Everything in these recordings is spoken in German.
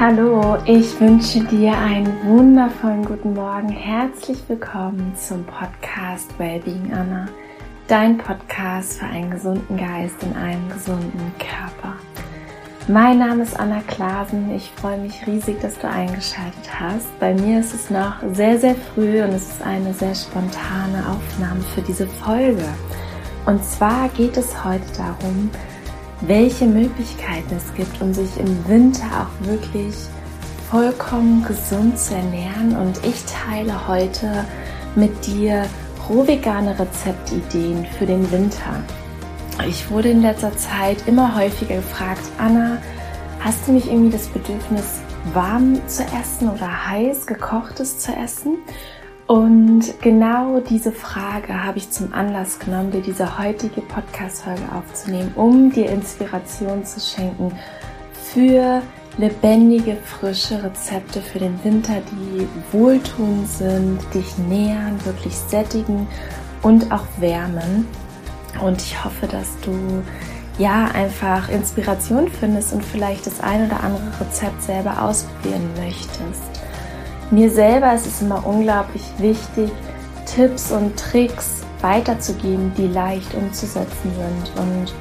Hallo, ich wünsche dir einen wundervollen guten Morgen. Herzlich willkommen zum Podcast Wellbeing Anna, dein Podcast für einen gesunden Geist in einem gesunden Körper. Mein Name ist Anna Klasen. Ich freue mich riesig, dass du eingeschaltet hast. Bei mir ist es noch sehr, sehr früh und es ist eine sehr spontane Aufnahme für diese Folge. Und zwar geht es heute darum, welche Möglichkeiten es gibt, um sich im Winter auch wirklich vollkommen gesund zu ernähren. Und ich teile heute mit dir rohvegane Rezeptideen für den Winter. Ich wurde in letzter Zeit immer häufiger gefragt, Anna, hast du nicht irgendwie das Bedürfnis, warm zu essen oder heiß gekochtes zu essen? Und genau diese Frage habe ich zum Anlass genommen, dir diese heutige Podcast-Folge aufzunehmen, um dir Inspiration zu schenken für lebendige, frische Rezepte für den Winter, die wohltuend sind, dich nähern, wirklich sättigen und auch wärmen. Und ich hoffe, dass du ja einfach Inspiration findest und vielleicht das ein oder andere Rezept selber ausprobieren möchtest. Mir selber ist es immer unglaublich wichtig, Tipps und Tricks weiterzugeben, die leicht umzusetzen sind. Und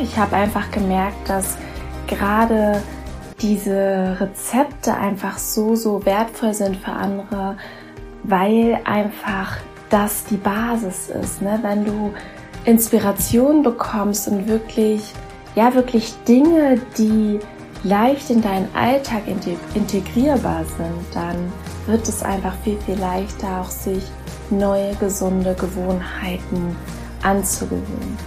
ich habe einfach gemerkt, dass gerade diese Rezepte einfach so, so wertvoll sind für andere, weil einfach das die Basis ist. Ne? Wenn du Inspiration bekommst und wirklich, ja, wirklich Dinge, die leicht in deinen Alltag integrierbar sind, dann wird es einfach viel, viel leichter, auch sich neue, gesunde Gewohnheiten anzugewöhnen.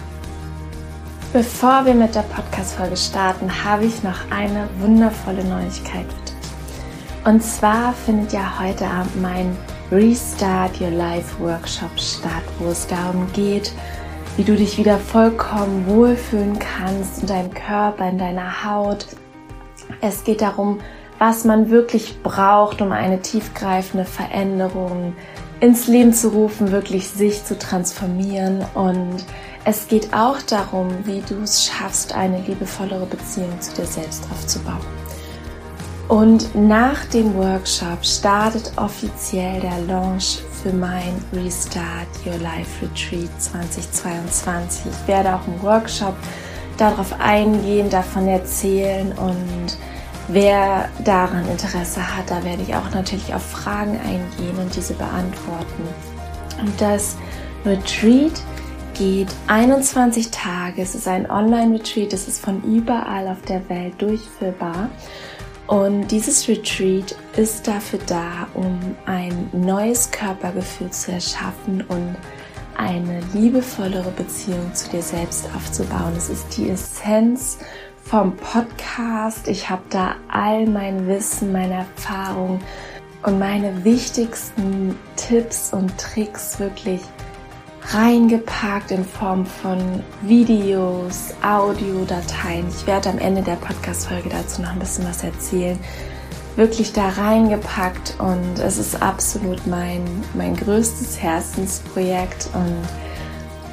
Bevor wir mit der Podcast-Folge starten, habe ich noch eine wundervolle Neuigkeit für dich. Und zwar findet ja heute Abend mein Restart Your Life Workshop statt, wo es darum geht, wie du dich wieder vollkommen wohlfühlen kannst in deinem Körper, in deiner Haut, es geht darum, was man wirklich braucht, um eine tiefgreifende Veränderung ins Leben zu rufen, wirklich sich zu transformieren. Und es geht auch darum, wie du es schaffst, eine liebevollere Beziehung zu dir selbst aufzubauen. Und nach dem Workshop startet offiziell der Launch für mein Restart Your Life Retreat 2022. Ich werde auch im Workshop darauf eingehen, davon erzählen und wer daran Interesse hat, da werde ich auch natürlich auf Fragen eingehen und diese beantworten. Und das Retreat geht 21 Tage. Es ist ein Online-Retreat. Es ist von überall auf der Welt durchführbar. Und dieses Retreat ist dafür da, um ein neues Körpergefühl zu erschaffen und eine liebevollere Beziehung zu dir selbst aufzubauen. Es ist die Essenz vom Podcast. Ich habe da all mein Wissen, meine Erfahrung und meine wichtigsten Tipps und Tricks wirklich reingepackt in Form von Videos, Audiodateien. Ich werde am Ende der Podcast-Folge dazu noch ein bisschen was erzählen wirklich da reingepackt und es ist absolut mein, mein größtes Herzensprojekt und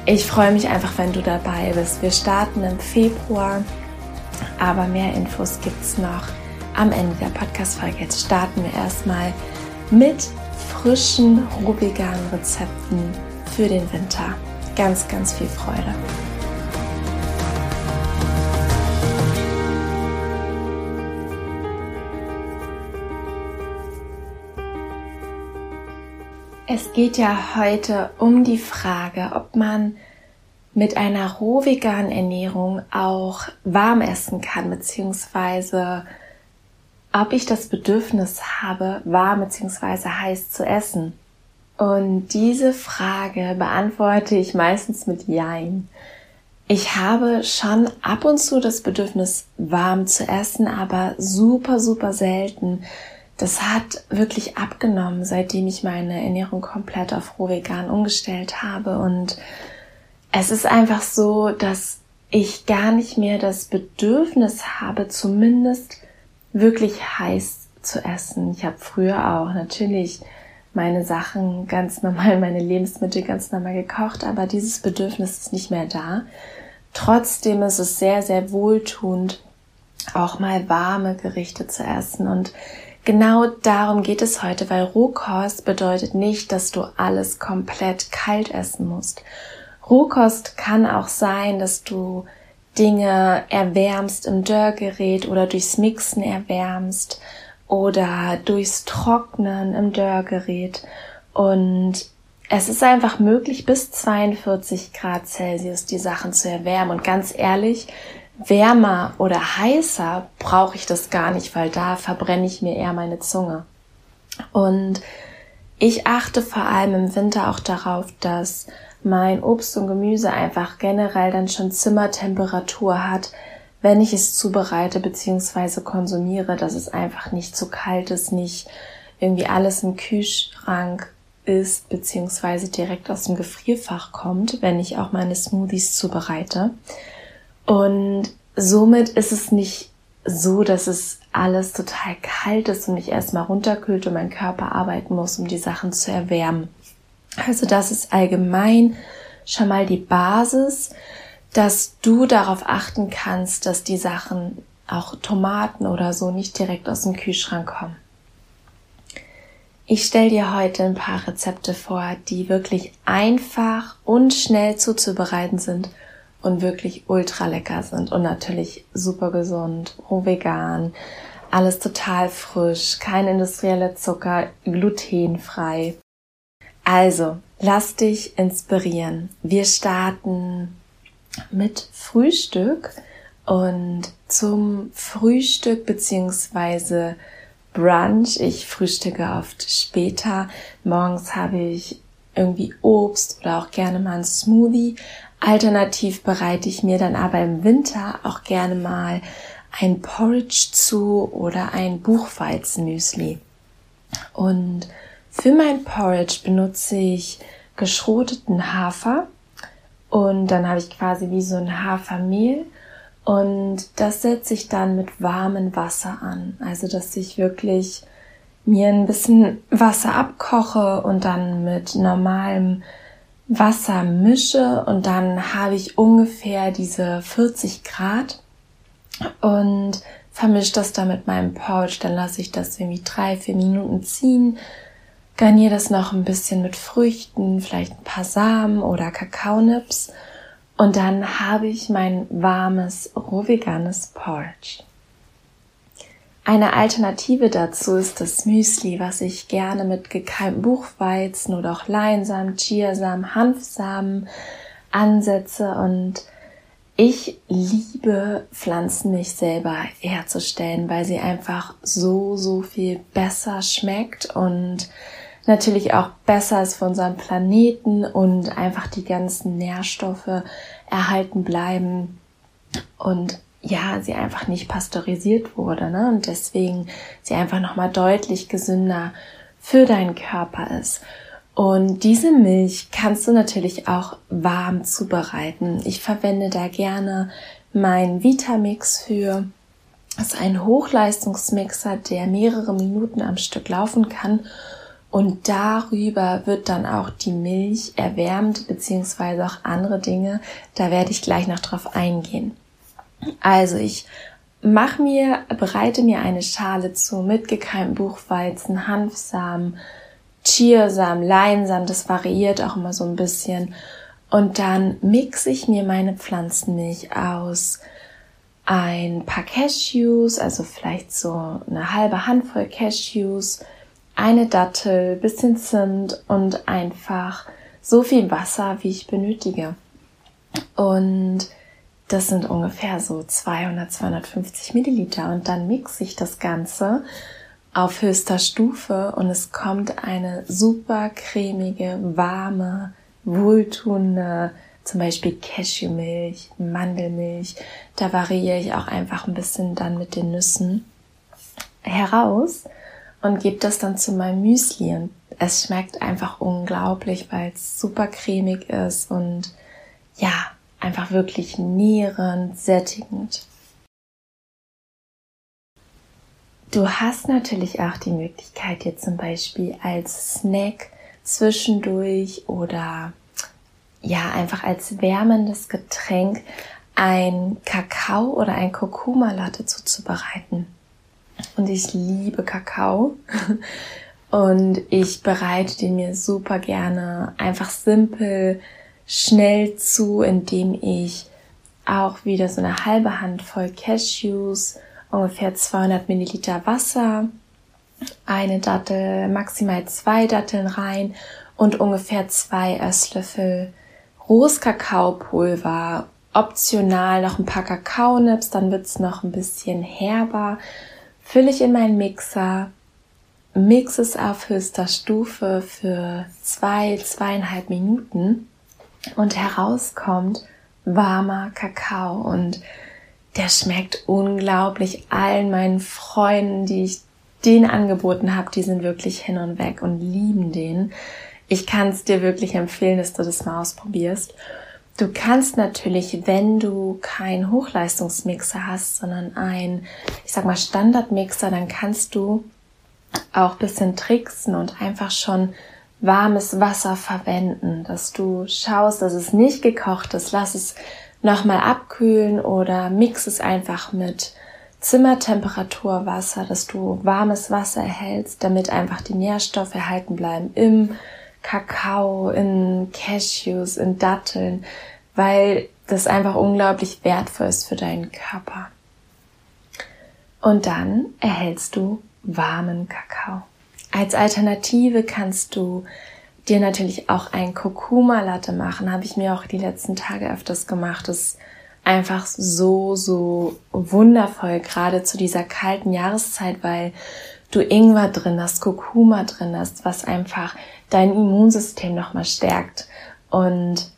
ich freue mich einfach, wenn du dabei bist. Wir starten im Februar, aber mehr Infos gibt es noch am Ende der Podcast-Folge. Jetzt starten wir erstmal mit frischen, rubigen Rezepten für den Winter. Ganz, ganz viel Freude. Es geht ja heute um die Frage, ob man mit einer roh veganen Ernährung auch warm essen kann, beziehungsweise ob ich das Bedürfnis habe, warm beziehungsweise heiß zu essen. Und diese Frage beantworte ich meistens mit Jein. Ich habe schon ab und zu das Bedürfnis, warm zu essen, aber super, super selten das hat wirklich abgenommen, seitdem ich meine Ernährung komplett auf roh vegan umgestellt habe. Und es ist einfach so, dass ich gar nicht mehr das Bedürfnis habe, zumindest wirklich heiß zu essen. Ich habe früher auch natürlich meine Sachen ganz normal, meine Lebensmittel ganz normal gekocht, aber dieses Bedürfnis ist nicht mehr da. Trotzdem ist es sehr, sehr wohltuend, auch mal warme Gerichte zu essen. Und genau darum geht es heute, weil Rohkost bedeutet nicht, dass du alles komplett kalt essen musst. Rohkost kann auch sein, dass du Dinge erwärmst im Dörrgerät oder durchs Mixen erwärmst oder durchs Trocknen im Dörrgerät. Und es ist einfach möglich, bis 42 Grad Celsius die Sachen zu erwärmen. Und ganz ehrlich, wärmer oder heißer brauche ich das gar nicht, weil da verbrenne ich mir eher meine Zunge. Und ich achte vor allem im Winter auch darauf, dass mein Obst und Gemüse einfach generell dann schon Zimmertemperatur hat, wenn ich es zubereite bzw. konsumiere, dass es einfach nicht zu kalt ist, nicht irgendwie alles im Kühlschrank ist bzw. direkt aus dem Gefrierfach kommt, wenn ich auch meine Smoothies zubereite. Und somit ist es nicht so, dass es alles total kalt ist und ich erstmal runterkühlt und mein Körper arbeiten muss, um die Sachen zu erwärmen. Also das ist allgemein schon mal die Basis, dass du darauf achten kannst, dass die Sachen, auch Tomaten oder so, nicht direkt aus dem Kühlschrank kommen. Ich stelle dir heute ein paar Rezepte vor, die wirklich einfach und schnell zuzubereiten sind und wirklich ultra lecker sind und natürlich super gesund, roh vegan, alles total frisch, kein industrieller Zucker, glutenfrei. Also, lass dich inspirieren. Wir starten mit Frühstück und zum Frühstück beziehungsweise Brunch. Ich frühstücke oft später. Morgens habe ich irgendwie Obst oder auch gerne mal ein Smoothie. Alternativ bereite ich mir dann aber im Winter auch gerne mal ein Porridge zu oder ein Buchweizenmüsli. Und für mein Porridge benutze ich geschroteten Hafer und dann habe ich quasi wie so ein Hafermehl und das setze ich dann mit warmem Wasser an. Also dass ich wirklich mir ein bisschen Wasser abkoche und dann mit normalem Wasser mische und dann habe ich ungefähr diese 40 Grad und vermische das dann mit meinem Porridge. Dann lasse ich das irgendwie drei, vier Minuten ziehen. Garniere das noch ein bisschen mit Früchten, vielleicht ein paar Samen oder Kakaonips. Und dann habe ich mein warmes, rohveganes Porridge. Eine Alternative dazu ist das Müsli, was ich gerne mit gekeimtem Buchweizen oder auch Leinsamen, Chiasamen, Hanfsamen ansetze. Und ich liebe Pflanzenmilch selber herzustellen, weil sie einfach so, so viel besser schmeckt und natürlich auch besser ist für unseren Planeten und einfach die ganzen Nährstoffe erhalten bleiben. Und ja, sie einfach nicht pasteurisiert wurde, ne? Und deswegen sie einfach nochmal deutlich gesünder für deinen Körper ist. Und diese Milch kannst du natürlich auch warm zubereiten. Ich verwende da gerne meinen Vitamix für. Das ist ein Hochleistungsmixer, der mehrere Minuten am Stück laufen kann. Und darüber wird dann auch die Milch erwärmt, beziehungsweise auch andere Dinge. Da werde ich gleich noch drauf eingehen. Also ich mach mir, bereite mir eine Schale zu mit gekeimtem Buchweizen, Hanfsamen, Chiasamen, Leinsamen, das variiert auch immer so ein bisschen. Und dann mixe ich mir meine Pflanzenmilch aus ein paar Cashews, also vielleicht so eine halbe Handvoll Cashews, eine Dattel, bisschen Zimt und einfach so viel Wasser, wie ich benötige. Und das sind ungefähr so 200, 250 Milliliter und dann mixe ich das Ganze auf höchster Stufe und es kommt eine super cremige, warme, wohltuende, zum Beispiel Cashewmilch, Mandelmilch. Da variiere ich auch einfach ein bisschen dann mit den Nüssen heraus und gebe das dann zu meinem Müsli und es schmeckt einfach unglaublich, weil es super cremig ist und ja, einfach wirklich nährend, sättigend. Du hast natürlich auch die Möglichkeit, dir zum Beispiel als Snack zwischendurch oder ja, einfach als wärmendes Getränk ein Kakao oder ein Kurkuma Latte zuzubereiten. Und ich liebe Kakao. Und ich bereite den mir super gerne einfach simpel, schnell zu, indem ich auch wieder so eine halbe Handvoll Cashews, ungefähr 200 Milliliter Wasser, eine Dattel, maximal zwei Datteln rein und ungefähr zwei Esslöffel rohes Kakaopulver. Optional noch ein paar Kakaonips, dann wird's noch ein bisschen herber. Fülle ich in meinen Mixer, mix es auf höchster Stufe für zwei, zweieinhalb Minuten und herauskommt warmer Kakao und der schmeckt unglaublich allen meinen Freunden, die ich den angeboten habe, die sind wirklich hin und weg und lieben den. Ich kann es dir wirklich empfehlen, dass du das mal ausprobierst. Du kannst natürlich, wenn du keinen Hochleistungsmixer hast, sondern ein, ich sag mal, Standardmixer, dann kannst du auch bisschen tricksen und einfach schon warmes Wasser verwenden, dass du schaust, dass es nicht gekocht ist, lass es nochmal abkühlen oder mix es einfach mit Zimmertemperaturwasser, dass du warmes Wasser erhältst, damit einfach die Nährstoffe erhalten bleiben im Kakao, in Cashews, in Datteln, weil das einfach unglaublich wertvoll ist für deinen Körper. Und dann erhältst du warmen Kakao. Als Alternative kannst du dir natürlich auch ein Kurkuma Latte machen. Habe ich mir auch die letzten Tage öfters gemacht. Das ist einfach so, so wundervoll, gerade zu dieser kalten Jahreszeit, weil du Ingwer drin hast, Kurkuma drin hast, was einfach dein Immunsystem nochmal stärkt. Und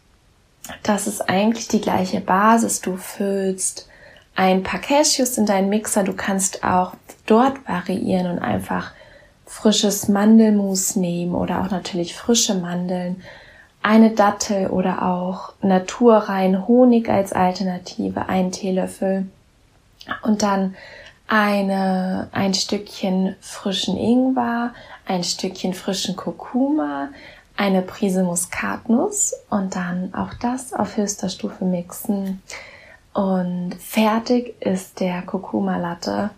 das ist eigentlich die gleiche Basis. Du füllst ein paar Cashews in deinen Mixer. Du kannst auch dort variieren und einfach frisches Mandelmus nehmen oder auch natürlich frische Mandeln, eine Dattel oder auch naturrein Honig als Alternative, ein Teelöffel und dann eine, ein Stückchen frischen Ingwer, ein Stückchen frischen Kurkuma, eine Prise Muskatnuss und dann auch das auf höchster Stufe mixen. Und fertig ist der Kurkuma Latte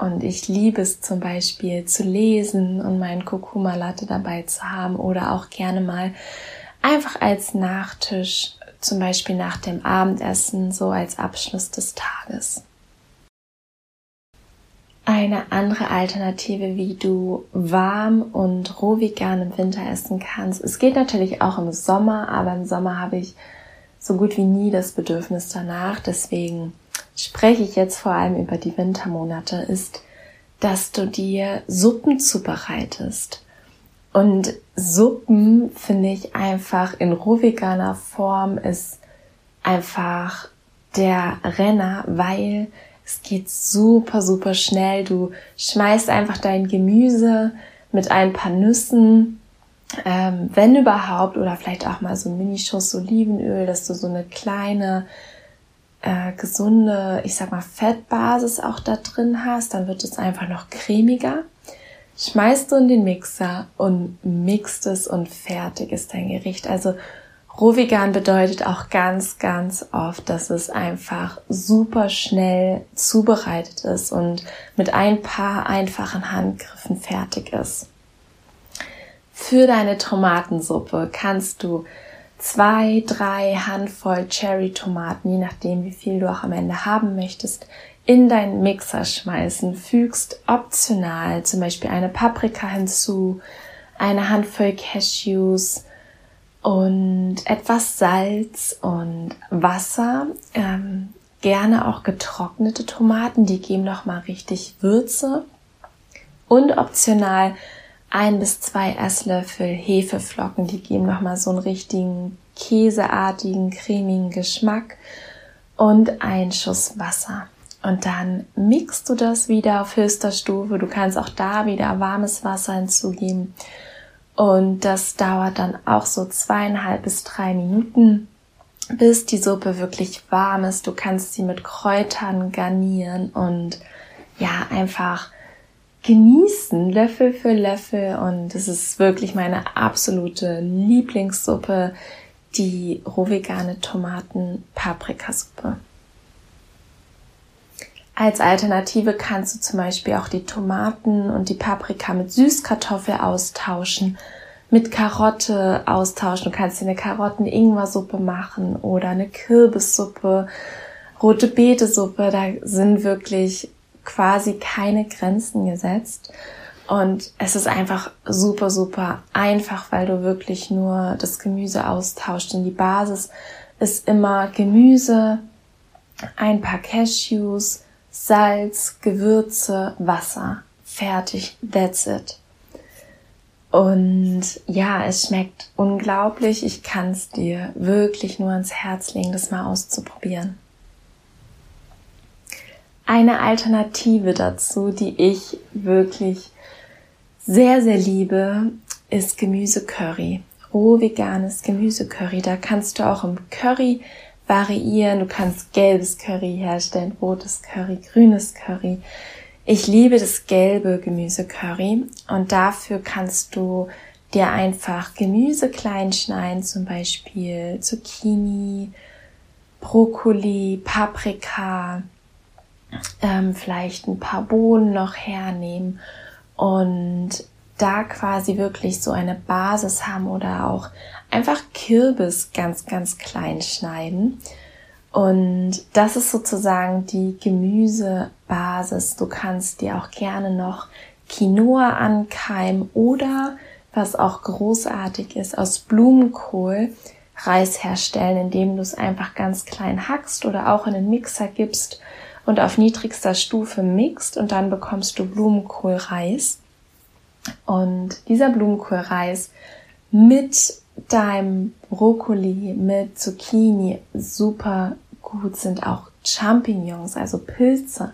und ich liebe es zum Beispiel zu lesen und meinen Kurkuma Latte dabei zu haben oder auch gerne mal einfach als Nachtisch, zum Beispiel nach dem Abendessen, so als Abschluss des Tages. Eine andere Alternative, wie du warm und roh vegan im Winter essen kannst. Es geht natürlich auch im Sommer, aber im Sommer habe ich so gut wie nie das Bedürfnis danach. Deswegen spreche ich jetzt vor allem über die Wintermonate, ist, dass du dir Suppen zubereitest. Und Suppen finde ich einfach in rohveganer Form ist einfach der Renner, weil es geht super, super schnell. Du schmeißt einfach dein Gemüse mit ein paar Nüssen, ähm, wenn überhaupt, oder vielleicht auch mal so ein Minischuss Olivenöl, dass du so eine kleine äh, gesunde, ich sag mal, Fettbasis auch da drin hast, dann wird es einfach noch cremiger. Schmeißt du in den Mixer und mixt es und fertig ist dein Gericht. Also Rohvegan bedeutet auch ganz, ganz oft, dass es einfach super schnell zubereitet ist und mit ein paar einfachen Handgriffen fertig ist. Für deine Tomatensuppe kannst du zwei, drei Handvoll Cherry-Tomaten, je nachdem wie viel du auch am Ende haben möchtest, in deinen Mixer schmeißen. Fügst optional zum Beispiel eine Paprika hinzu, eine Handvoll Cashews und etwas Salz und Wasser. Ähm, gerne auch getrocknete Tomaten, die geben nochmal richtig Würze. Und optional ein bis zwei Esslöffel Hefeflocken, die geben nochmal so einen richtigen käseartigen, cremigen Geschmack und ein Schuss Wasser. Und dann mixt du das wieder auf höchster Stufe. Du kannst auch da wieder warmes Wasser hinzugeben. Und das dauert dann auch so zweieinhalb bis drei Minuten, bis die Suppe wirklich warm ist. Du kannst sie mit Kräutern garnieren und ja, einfach genießen, Löffel für Löffel. Und es ist wirklich meine absolute Lieblingssuppe, die rohvegane Tomaten-Paprikasuppe. Als Alternative kannst du zum Beispiel auch die Tomaten und die Paprika mit Süßkartoffel austauschen, mit Karotte austauschen. Du kannst dir eine Karotten-Ingwer-Suppe machen oder eine Kürbissuppe, rote Beete-Suppe. Da sind wirklich quasi keine Grenzen gesetzt. Und es ist einfach super, super einfach, weil du wirklich nur das Gemüse austauscht. Und die Basis ist immer Gemüse, ein paar Cashews, Salz, Gewürze, Wasser. Fertig, that's it. Und ja, es schmeckt unglaublich. Ich kann es dir wirklich nur ans Herz legen, das mal auszuprobieren. Eine Alternative dazu, die ich wirklich sehr, sehr liebe, ist Gemüsecurry. Roh veganes Gemüsecurry. Da kannst du auch im Curry variieren. Du kannst gelbes Curry herstellen, rotes Curry, grünes Curry. Ich liebe das gelbe Gemüsecurry und dafür kannst du dir einfach Gemüse klein schneiden, zum Beispiel Zucchini, Brokkoli, Paprika, ähm, vielleicht ein paar Bohnen noch hernehmen und da quasi wirklich so eine Basis haben oder auch einfach Kürbis ganz, ganz klein schneiden. Und das ist sozusagen die Gemüsebasis. Du kannst dir auch gerne noch Quinoa ankeimen oder, was auch großartig ist, aus Blumenkohl Reis herstellen, indem du es einfach ganz klein hackst oder auch in den Mixer gibst und auf niedrigster Stufe mixt und dann bekommst du Blumenkohlreis. Und dieser Blumenkohlreis mit deinem Brokkoli, mit Zucchini super gut sind auch Champignons, also Pilze.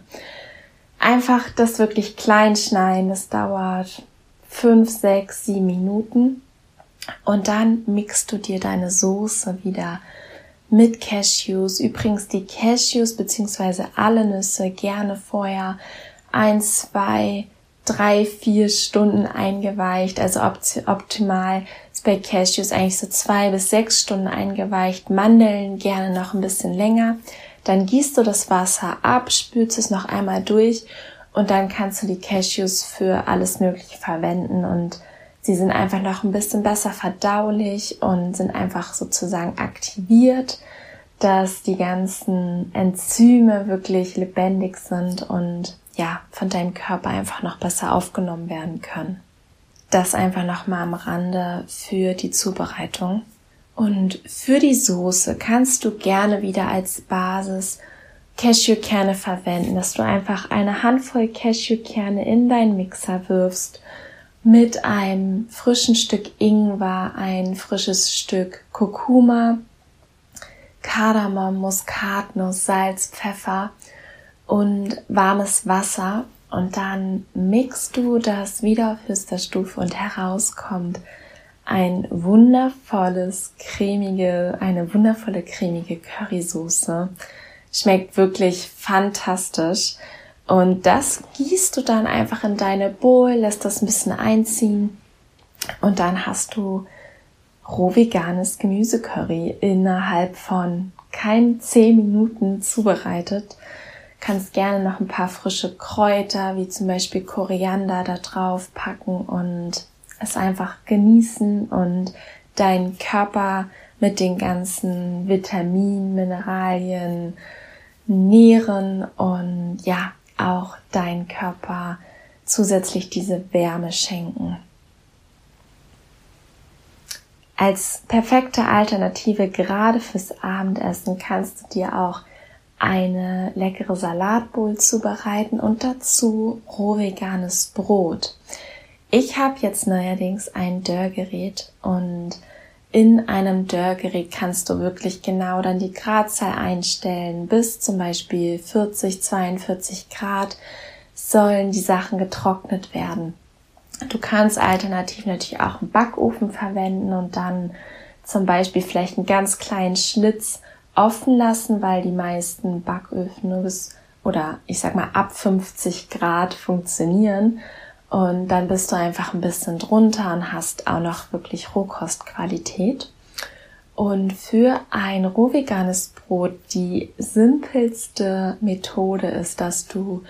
Einfach das wirklich klein schneiden, das dauert fünf, sechs, sieben Minuten. Und dann mixt du dir deine Soße wieder mit Cashews. Übrigens die Cashews beziehungsweise alle Nüsse gerne vorher ein, zwei, drei, vier Stunden eingeweicht. Also optimal ist bei Cashews eigentlich so zwei bis sechs Stunden eingeweicht. Mandeln gerne noch ein bisschen länger. Dann gießt du das Wasser ab, spülst es noch einmal durch und dann kannst du die Cashews für alles Mögliche verwenden und Sie sind einfach noch ein bisschen besser verdaulich und sind einfach sozusagen aktiviert, dass die ganzen Enzyme wirklich lebendig sind und ja, von deinem Körper einfach noch besser aufgenommen werden können. Das einfach nochmal am Rande für die Zubereitung. Und für die Soße kannst du gerne wieder als Basis Cashewkerne verwenden, dass du einfach eine Handvoll Cashewkerne in deinen Mixer wirfst mit einem frischen Stück Ingwer, ein frisches Stück Kurkuma, Kardamom, Muskatnuss, Salz, Pfeffer und warmes Wasser und dann mixt du das wieder auf höchster Stufe und herauskommt ein wundervolles, cremige, eine wundervolle cremige Currysoße. Schmeckt wirklich fantastisch. Und das gießt du dann einfach in deine Bowl, lässt das ein bisschen einziehen und dann hast du roh veganes Gemüsecurry innerhalb von kein zehn Minuten zubereitet. Kannst gerne noch ein paar frische Kräuter, wie zum Beispiel Koriander, da drauf packen und es einfach genießen und deinen Körper mit den ganzen Vitaminen, Mineralien nähren und ja, auch dein Körper zusätzlich diese Wärme schenken. Als perfekte Alternative gerade fürs Abendessen kannst du dir auch eine leckere Salatbowl zubereiten und dazu roh veganes Brot. Ich habe jetzt neuerdings ein Dörrgerät und in einem Dörrgerät kannst du wirklich genau dann die Gradzahl einstellen. Bis zum Beispiel 40, 42 Grad sollen die Sachen getrocknet werden. Du kannst alternativ natürlich auch einen Backofen verwenden und dann zum Beispiel vielleicht einen ganz kleinen Schlitz offen lassen, weil die meisten Backöfen nur bis oder ich sag mal ab 50 Grad funktionieren. Und dann bist du einfach ein bisschen drunter und hast auch noch wirklich Rohkostqualität. Und für ein rohveganes Brot die simpelste Methode ist, dass du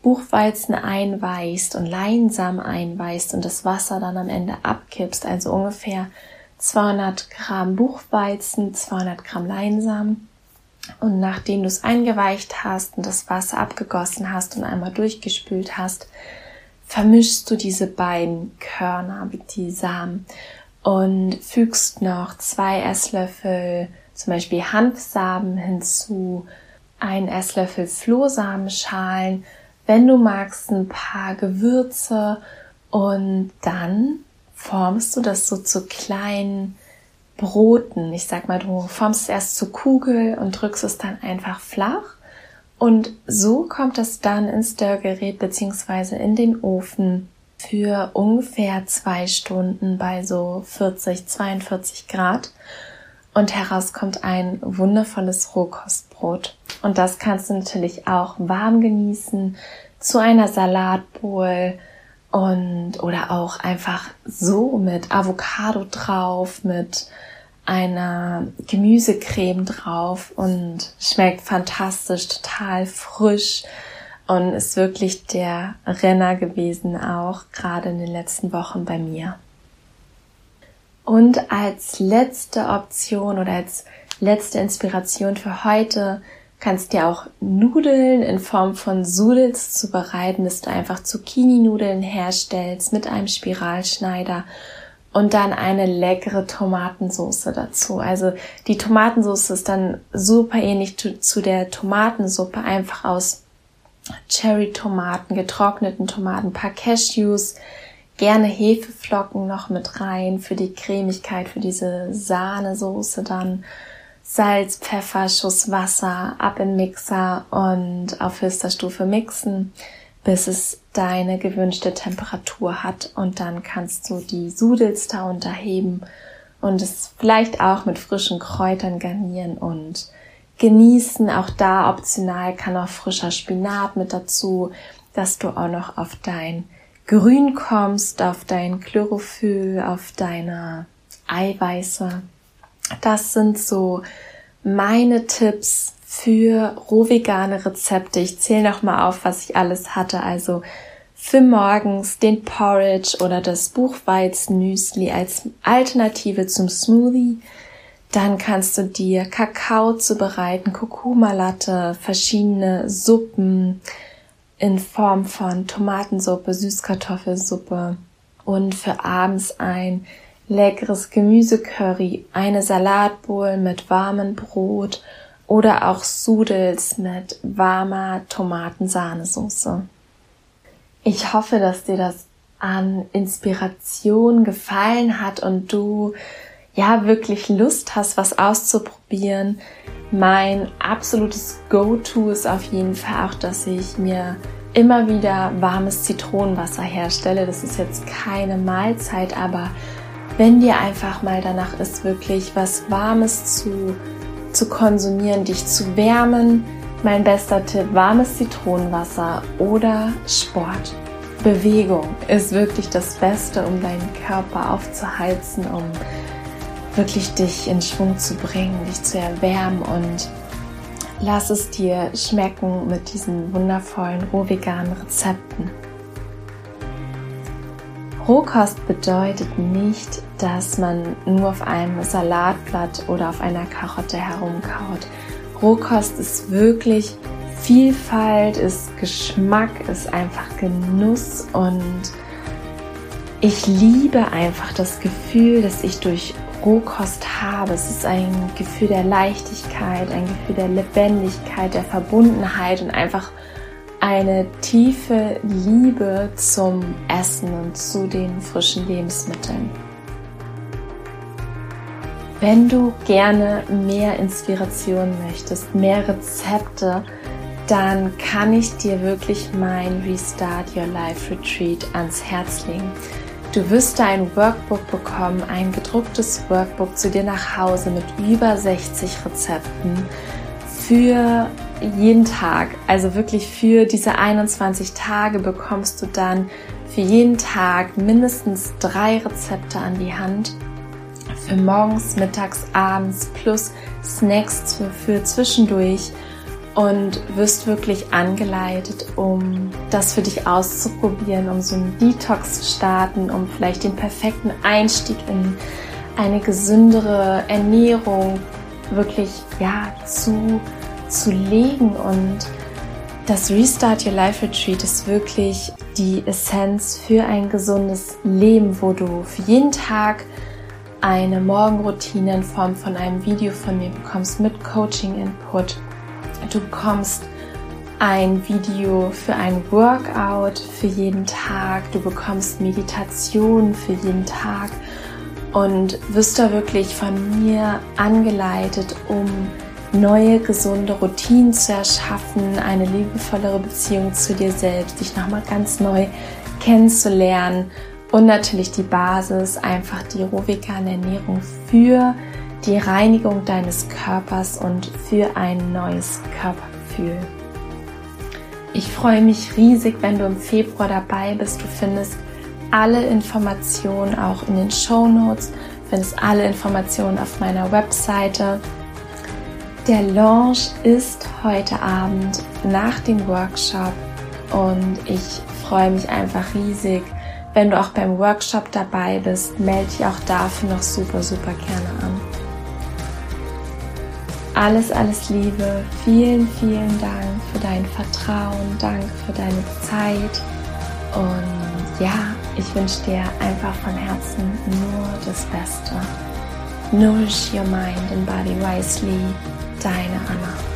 Buchweizen einweichst und Leinsamen einweichst und das Wasser dann am Ende abkippst, also ungefähr 200 Gramm Buchweizen, 200 Gramm Leinsamen. Und nachdem du es eingeweicht hast und das Wasser abgegossen hast und einmal durchgespült hast, vermischst du diese beiden Körner, die Samen und fügst noch zwei Esslöffel zum Beispiel Hanfsamen hinzu, ein Esslöffel Flohsamenschalen, wenn du magst ein paar Gewürze und dann formst du das so zu kleinen Broten. Ich sag mal, du formst es erst zu Kugel und drückst es dann einfach flach und so kommt es dann ins Dörrgerät beziehungsweise in den Ofen für ungefähr zwei Stunden bei so 40, 42 Grad. Und heraus kommt ein wundervolles Rohkostbrot. Und das kannst du natürlich auch warm genießen zu einer Salatbowl und oder auch einfach so mit Avocado drauf, mit einer Gemüsecreme drauf und schmeckt fantastisch, total frisch und ist wirklich der Renner gewesen, auch gerade in den letzten Wochen bei mir. Und als letzte Option oder als letzte Inspiration für heute kannst dir auch Nudeln in Form von Sudels zubereiten, dass du einfach Zucchini-Nudeln herstellst mit einem Spiralschneider und dann eine leckere Tomatensauce dazu. Also die Tomatensauce ist dann super ähnlich zu, zu der Tomatensuppe, einfach aus Cherry-Tomaten, getrockneten Tomaten, paar Cashews, gerne Hefeflocken noch mit rein für die Cremigkeit, für diese Sahnesoße dann. Salz, Pfeffer, Schuss Wasser, ab in Mixer und auf höchster Stufe mixen, bis es deine gewünschte Temperatur hat und dann kannst du die Sudels da unterheben und es vielleicht auch mit frischen Kräutern garnieren und genießen. Auch da optional kann auch frischer Spinat mit dazu, dass du auch noch auf dein Grün kommst, auf dein Chlorophyll, auf deine Eiweiße. Das sind so meine Tipps für rohvegane Rezepte. Ich zähle noch mal auf, was ich alles hatte. Also für morgens den Porridge oder das Buchweizenmüsli als Alternative zum Smoothie dann kannst du dir Kakao zubereiten, Kurkuma-Latte, verschiedene Suppen in Form von Tomatensuppe, Süßkartoffelsuppe und für abends ein leckeres Gemüsecurry, eine Salatbowl mit warmem Brot oder auch Sudels mit warmer Tomatensahnesoße. Ich hoffe, dass dir das an Inspiration gefallen hat und du ja wirklich Lust hast, was auszuprobieren, mein absolutes Go-To ist auf jeden Fall auch, dass ich mir immer wieder warmes Zitronenwasser herstelle. Das ist jetzt keine Mahlzeit, aber wenn dir einfach mal danach ist, wirklich was Warmes zu, zu konsumieren, dich zu wärmen, mein bester Tipp, warmes Zitronenwasser oder Sport. Bewegung ist wirklich das Beste, um deinen Körper aufzuheizen, um wirklich dich in Schwung zu bringen, dich zu erwärmen und lass es dir schmecken mit diesen wundervollen rohveganen Rezepten. Rohkost bedeutet nicht, dass man nur auf einem Salatblatt oder auf einer Karotte herumkaut. Rohkost ist wirklich Vielfalt, ist Geschmack, ist einfach Genuss und ich liebe einfach das Gefühl, dass ich durch Rohkost habe. Es ist ein Gefühl der Leichtigkeit, ein Gefühl der Lebendigkeit, der Verbundenheit und einfach eine tiefe Liebe zum Essen und zu den frischen Lebensmitteln. Wenn du gerne mehr Inspiration möchtest, mehr Rezepte, dann kann ich dir wirklich mein Restart Your Life Retreat ans Herz legen. Du wirst ein Workbook bekommen, ein gedrucktes Workbook zu dir nach Hause mit über 60 Rezepten für jeden Tag. Also wirklich für diese 21 Tage bekommst du dann für jeden Tag mindestens drei Rezepte an die Hand für morgens, mittags, abends plus Snacks für, für zwischendurch und wirst wirklich angeleitet, um das für dich auszuprobieren, um so einen Detox zu starten, um vielleicht den perfekten Einstieg in eine gesündere Ernährung wirklich ja zu zu legen und das Restart Your Life Retreat ist wirklich die Essenz für ein gesundes Leben, wo du für jeden Tag eine Morgenroutine in Form von einem Video von mir bekommst mit Coaching Input. Du bekommst ein Video für ein Workout für jeden Tag. Du bekommst Meditation für jeden Tag und wirst da wirklich von mir angeleitet, um neue gesunde Routinen zu erschaffen, eine liebevollere Beziehung zu dir selbst, dich nochmal ganz neu kennenzulernen und natürlich die Basis, einfach die rohvegane Ernährung für die Reinigung deines Körpers und für ein neues Körpergefühl. Ich freue mich riesig, wenn du im Februar dabei bist. Du findest alle Informationen auch in den Show Notes, findest alle Informationen auf meiner Webseite der Launch ist heute Abend nach dem Workshop und ich freue mich einfach riesig. Wenn du auch beim Workshop dabei bist, melde dich auch dafür noch super, super gerne an. Alles, alles Liebe. Vielen, vielen Dank für dein Vertrauen. Danke für deine Zeit. Und ja, ich wünsche dir einfach von Herzen nur das Beste. Nourish your mind and body wisely. Deine Anna.